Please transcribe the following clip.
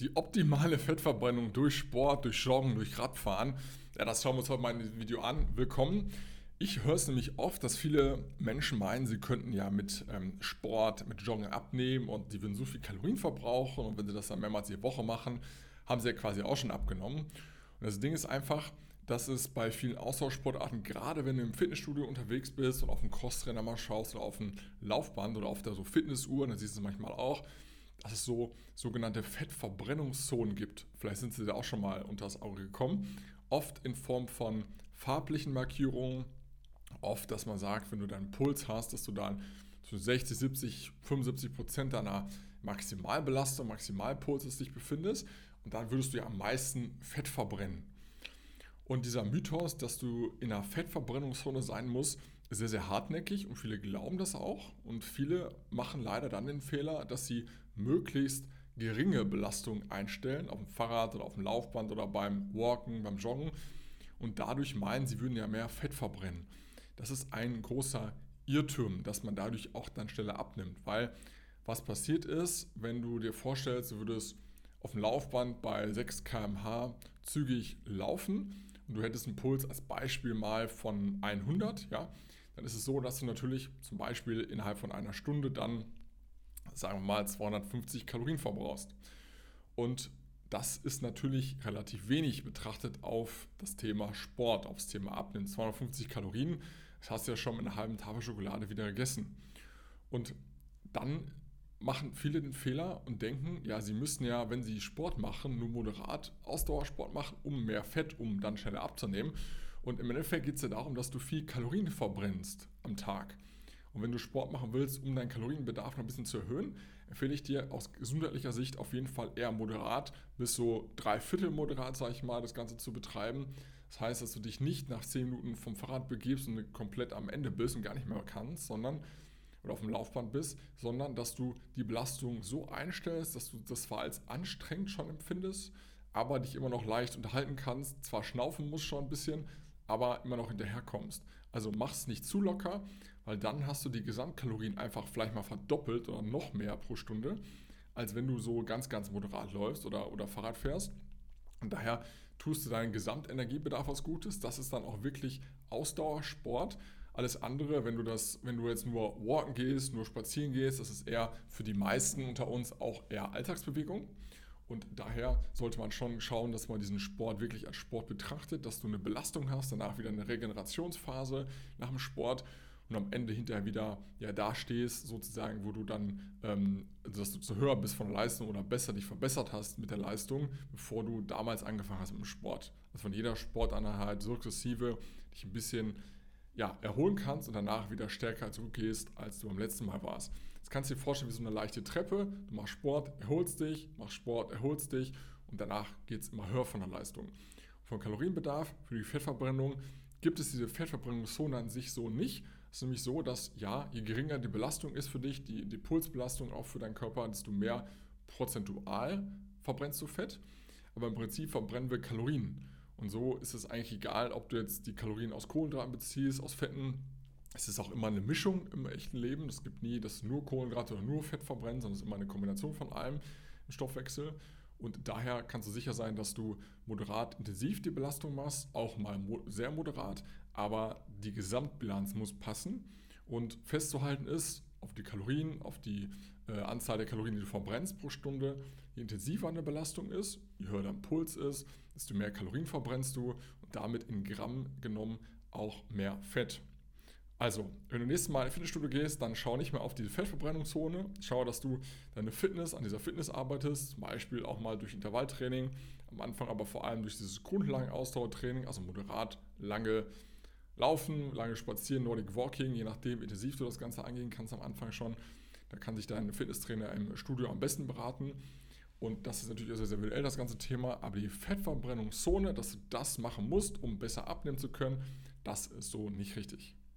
Die optimale Fettverbrennung durch Sport, durch Joggen, durch Radfahren. Ja, das schauen wir uns heute mal in diesem Video an. Willkommen. Ich höre es nämlich oft, dass viele Menschen meinen, sie könnten ja mit ähm, Sport, mit Joggen abnehmen und die würden so viel Kalorien verbrauchen und wenn sie das dann mehrmals die Woche machen, haben sie ja quasi auch schon abgenommen. Und das Ding ist einfach, dass es bei vielen Ausdauersportarten, gerade wenn du im Fitnessstudio unterwegs bist und auf dem Crosstrainer mal schaust oder auf dem Laufband oder auf der so Fitnessuhr, dann siehst du es manchmal auch, dass es so sogenannte Fettverbrennungszonen gibt. Vielleicht sind sie da auch schon mal unter das Auge gekommen. Oft in Form von farblichen Markierungen. Oft, dass man sagt, wenn du deinen Puls hast, dass du dann zu 60, 70, 75 Prozent deiner Maximalbelastung, Maximalpulses dich befindest. Und dann würdest du ja am meisten Fett verbrennen. Und dieser Mythos, dass du in einer Fettverbrennungszone sein musst, ist sehr, sehr hartnäckig und viele glauben das auch. Und viele machen leider dann den Fehler, dass sie möglichst geringe Belastung einstellen, auf dem Fahrrad oder auf dem Laufband oder beim Walken, beim Joggen und dadurch meinen, sie würden ja mehr Fett verbrennen. Das ist ein großer Irrtum, dass man dadurch auch dann schneller abnimmt, weil was passiert ist, wenn du dir vorstellst, du würdest auf dem Laufband bei 6 km/h zügig laufen und du hättest einen Puls als Beispiel mal von 100, ja, dann ist es so, dass du natürlich zum Beispiel innerhalb von einer Stunde dann sagen wir mal, 250 Kalorien verbrauchst. Und das ist natürlich relativ wenig betrachtet auf das Thema Sport, aufs Thema Abnehmen. 250 Kalorien, das hast du ja schon mit einer halben Tafel Schokolade wieder gegessen. Und dann machen viele den Fehler und denken, ja, sie müssen ja, wenn sie Sport machen, nur moderat Ausdauersport machen, um mehr Fett, um dann schneller abzunehmen. Und im Endeffekt geht es ja darum, dass du viel Kalorien verbrennst am Tag. Und wenn du Sport machen willst, um deinen Kalorienbedarf noch ein bisschen zu erhöhen, empfehle ich dir aus gesundheitlicher Sicht auf jeden Fall eher moderat bis so dreiviertel moderat, sage ich mal, das Ganze zu betreiben. Das heißt, dass du dich nicht nach 10 Minuten vom Fahrrad begibst und komplett am Ende bist und gar nicht mehr kannst, sondern oder auf dem Laufband bist, sondern dass du die Belastung so einstellst, dass du das zwar als anstrengend schon empfindest, aber dich immer noch leicht unterhalten kannst. Zwar schnaufen musst schon ein bisschen, aber immer noch hinterherkommst. Also mach es nicht zu locker, weil dann hast du die Gesamtkalorien einfach vielleicht mal verdoppelt oder noch mehr pro Stunde, als wenn du so ganz, ganz moderat läufst oder, oder Fahrrad fährst. Und daher tust du deinen Gesamtenergiebedarf was Gutes. Das ist dann auch wirklich Ausdauersport. Alles andere, wenn du das, wenn du jetzt nur walken gehst, nur spazieren gehst, das ist eher für die meisten unter uns auch eher Alltagsbewegung. Und daher sollte man schon schauen, dass man diesen Sport wirklich als Sport betrachtet, dass du eine Belastung hast, danach wieder eine Regenerationsphase nach dem Sport und am Ende hinterher wieder ja, da stehst, sozusagen, wo du dann, ähm, dass du zu höher bist von der Leistung oder besser dich verbessert hast mit der Leistung, bevor du damals angefangen hast mit dem Sport. Also von jeder Sporteinheit sukzessive dich ein bisschen ja, erholen kannst und danach wieder stärker zurückgehst, als du beim letzten Mal warst. Das kannst du dir vorstellen wie so eine leichte Treppe. Du machst Sport, erholst dich, machst Sport, erholst dich und danach geht es immer höher von der Leistung. Von Kalorienbedarf für die Fettverbrennung gibt es diese Fettverbrennungszone an sich so nicht. Es ist nämlich so, dass ja, je geringer die Belastung ist für dich, die, die Pulsbelastung auch für deinen Körper, desto mehr prozentual verbrennst du Fett. Aber im Prinzip verbrennen wir Kalorien. Und so ist es eigentlich egal, ob du jetzt die Kalorien aus Kohlenhydraten beziehst, aus Fetten. Es ist auch immer eine Mischung im echten Leben. Es gibt nie, dass nur Kohlenhydrate oder nur Fett verbrennen, sondern es ist immer eine Kombination von allem im Stoffwechsel. Und daher kannst du sicher sein, dass du moderat intensiv die Belastung machst, auch mal sehr moderat, aber die Gesamtbilanz muss passen. Und festzuhalten ist, auf die Kalorien, auf die äh, Anzahl der Kalorien, die du verbrennst pro Stunde, je intensiver eine Belastung ist, je höher dein Puls ist, desto mehr Kalorien verbrennst du und damit in Gramm genommen auch mehr Fett. Also, wenn du nächstes Mal in Fitnessstudio gehst, dann schau nicht mehr auf diese Fettverbrennungszone. Schau, dass du deine Fitness an dieser Fitness arbeitest, zum Beispiel auch mal durch Intervalltraining. Am Anfang aber vor allem durch dieses Grundlagen-Ausdauertraining, also moderat lange Laufen, lange Spazieren, Nordic Walking, je nachdem, intensiv du das Ganze angehen kannst am Anfang schon. Da kann sich dein Fitnesstrainer im Studio am besten beraten. Und das ist natürlich sehr, sehr virtuell, das ganze Thema. Aber die Fettverbrennungszone, dass du das machen musst, um besser abnehmen zu können, das ist so nicht richtig.